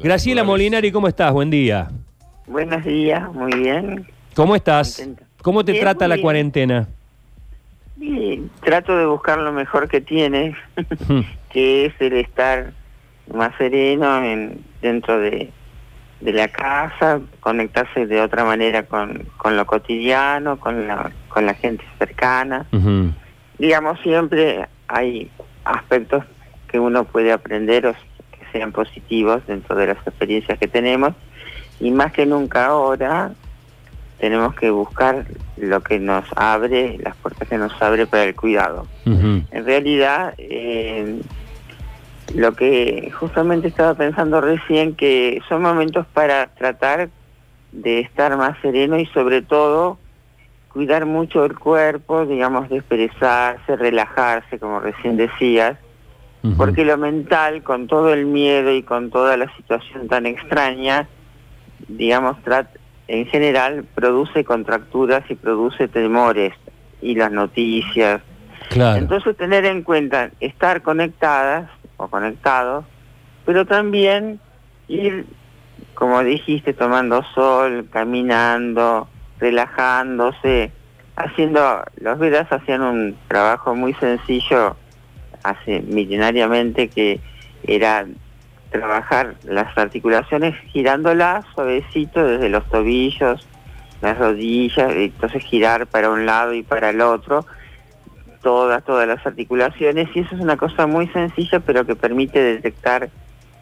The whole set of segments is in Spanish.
Graciela Molinari, ¿cómo estás? Buen día. Buenos días, muy bien. ¿Cómo estás? Contenta. ¿Cómo te Bien, trata la bien. cuarentena? Trato de buscar lo mejor que tiene, que es el estar más sereno en, dentro de, de la casa, conectarse de otra manera con, con lo cotidiano, con la, con la gente cercana. Digamos, siempre hay aspectos que uno puede aprender o sean positivos dentro de las experiencias que tenemos y más que nunca ahora tenemos que buscar lo que nos abre, las puertas que nos abre para el cuidado. En realidad, eh, lo que justamente estaba pensando recién, que son momentos para tratar de estar más sereno y sobre todo cuidar mucho el cuerpo, digamos, de expresarse, relajarse, como recién decías, Porque lo mental, con todo el miedo y con toda la situación tan extraña, digamos, en general produce contracturas y produce temores y las noticias. Claro. Entonces tener en cuenta estar conectadas o conectados, pero también ir, como dijiste, tomando sol, caminando, relajándose, haciendo, los Vedas hacían un trabajo muy sencillo hace milenariamente que era trabajar las articulaciones girándolas suavecito desde los tobillos, las rodillas, entonces girar para un lado y para el otro, todas, todas las articulaciones, y eso es una cosa muy sencilla, pero que permite detectar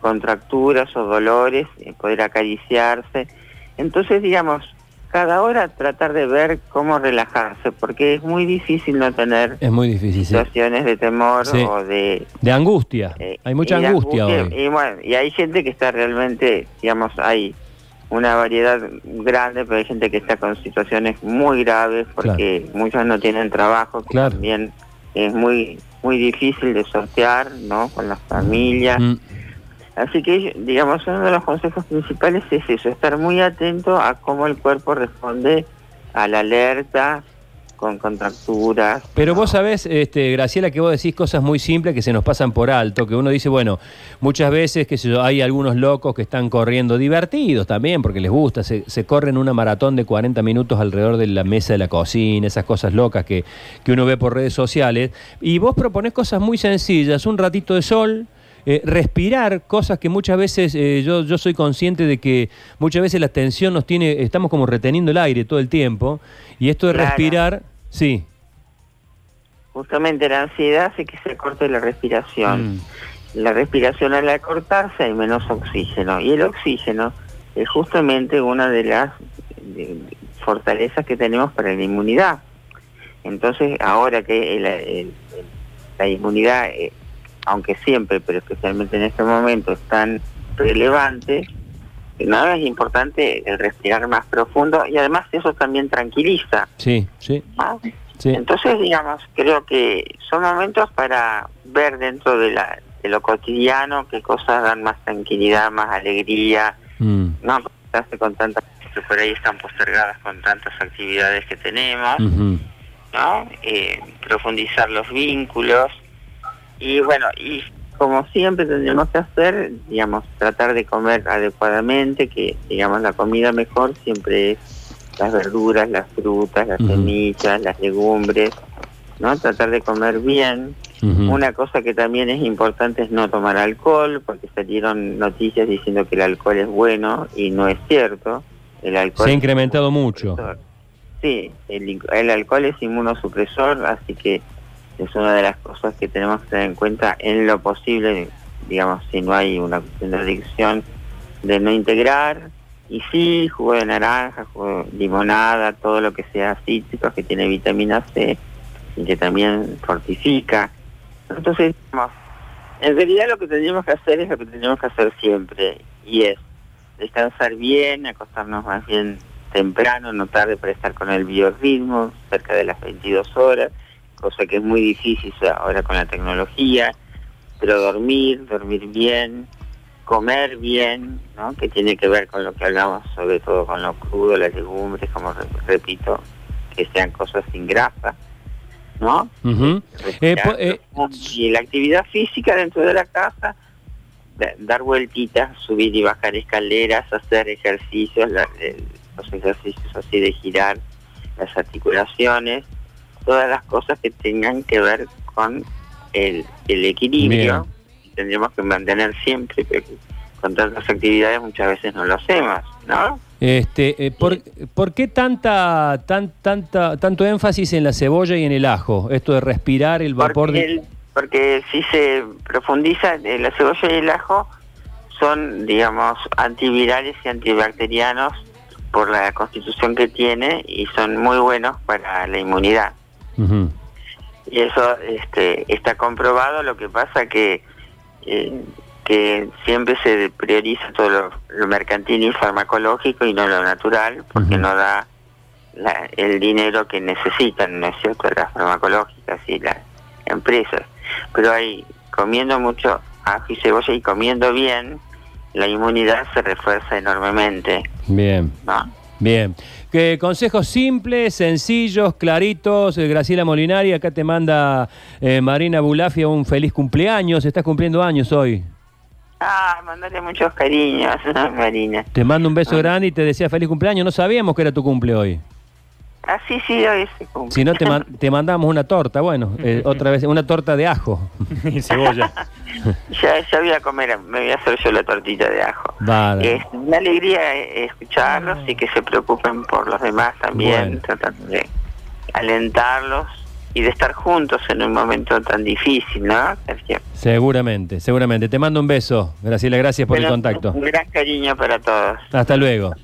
contracturas o dolores, eh, poder acariciarse. Entonces, digamos, cada hora tratar de ver cómo relajarse, porque es muy difícil no tener Es muy difícil, sí. situaciones de temor Sí. o de De angustia. eh, Hay mucha angustia hoy. Y, bueno, y hay gente que está realmente, digamos, hay una variedad grande, pero hay gente que está con situaciones muy graves porque muchos no tienen trabajo, que Claro. también es muy muy difícil de sortear, ¿no? Con las familias. Mm. Así que, digamos, uno de los consejos principales es eso, estar muy atento a cómo el cuerpo responde a la alerta con contracturas. Pero vos sabés, este, Graciela, que vos decís cosas muy simples que se nos pasan por alto, que uno dice, bueno, muchas veces que hay algunos locos que están corriendo divertidos también, porque les gusta, se, se corren una maratón de 40 minutos alrededor de la mesa de la cocina, esas cosas locas que, que uno ve por redes sociales, y vos proponés cosas muy sencillas, un ratito de sol, eh, respirar, cosas que muchas veces eh, yo, yo soy consciente de que muchas veces la tensión nos tiene, estamos como reteniendo el aire todo el tiempo, y esto de Claro. respirar, sí. Justamente la ansiedad hace que se corte la respiración. Mm. La respiración al acortarse hay menos oxígeno y el oxígeno es justamente una de las de- fortalezas que tenemos para la inmunidad. Entonces, ahora que el- el- el- la inmunidad, eh, aunque siempre, pero especialmente en este momento, es tan relevante, nada es importante el respirar más profundo y además eso también tranquiliza. Sí, sí, ¿no? sí. Entonces, digamos, creo que son momentos para ver dentro de, la, de lo cotidiano qué cosas dan más tranquilidad, más alegría, Mm, no con tantas que por ahí están postergadas con tantas actividades que tenemos. ¿no? Eh, profundizar los vínculos y bueno, y como siempre tendríamos que hacer, digamos, tratar de comer adecuadamente, que digamos la comida mejor siempre es las verduras, las frutas, las semillas, las legumbres, ¿no? Tratar de comer bien. Una cosa que también es importante es no tomar alcohol, porque salieron noticias diciendo que el alcohol es bueno y no es cierto. El alcohol Se ha incrementado mucho. Sí, el, el alcohol es inmunosupresor, así que es una de las cosas que tenemos que tener en cuenta en lo posible, digamos, si no hay una cuestión de adicción, de no integrar. Y sí, jugo de naranja, jugo de limonada, todo lo que sea cítrico, que tiene vitamina C y que también fortifica. Entonces, en realidad lo que tendríamos que hacer es lo que tendríamos que hacer siempre, y es descansar bien, acostarnos más bien temprano, no tarde para estar con el biorritmo, cerca de las 22 horas, cosa que es muy difícil ahora con la tecnología, pero dormir, dormir bien, comer bien, ¿no? que tiene que ver con lo que hablamos, sobre todo con lo crudo, las legumbres, como re- repito, que sean cosas sin grasa, ¿no? Eh, eh, y la actividad física dentro de la casa, da- dar vueltitas, subir y bajar escaleras, hacer ejercicios, la- el- los ejercicios así de girar las articulaciones, todas las cosas que tengan que ver con el, el equilibrio. Tendríamos que mantener siempre, pero con tantas actividades muchas veces no lo hacemos, ¿no? Este, eh, ¿por, por qué tanta, tan, tanta, tanto énfasis en la cebolla y en el ajo? Esto de respirar el vapor Porque, de... el- porque si se profundiza, eh, la cebolla y el ajo son, digamos, antivirales y antibacterianos por la constitución que tiene y son muy buenos para la inmunidad. Ujú. Y eso este, está comprobado, lo que pasa que, eh, que siempre se prioriza todo lo, lo mercantil y farmacológico y no lo natural, porque no da la- el dinero que necesitan, ¿no es cierto?, las farmacológicas y las empresas. Pero hay, comiendo mucho ajo y cebolla y comiendo bien, la inmunidad se refuerza enormemente, Bien, ¿no? bien. Que consejos simples, sencillos, claritos. Eh, Graciela Molinari, acá te manda eh, Marina Bulafia un feliz cumpleaños. Estás cumpliendo años hoy. Ah, mandale muchos cariños, Marina. Te mando un beso Ah. grande y te decía feliz cumpleaños. No sabíamos que era tu cumple hoy. Ah, sí, sí, hoy se cumple. Si no, te, man- te mandamos una torta. Bueno, eh, otra vez, una torta de ajo. y cebolla. Ya, ya voy a comer, me voy a hacer yo la tortita de ajo. Vale. Es una alegría eh, escucharlos y que se preocupen por los demás también, Bueno. tratando de alentarlos y de estar juntos en un momento tan difícil, ¿no, Sergio? Seguramente, seguramente. Te mando un beso. Graciela, gracias por el contacto. Un gran cariño para todos. Hasta luego.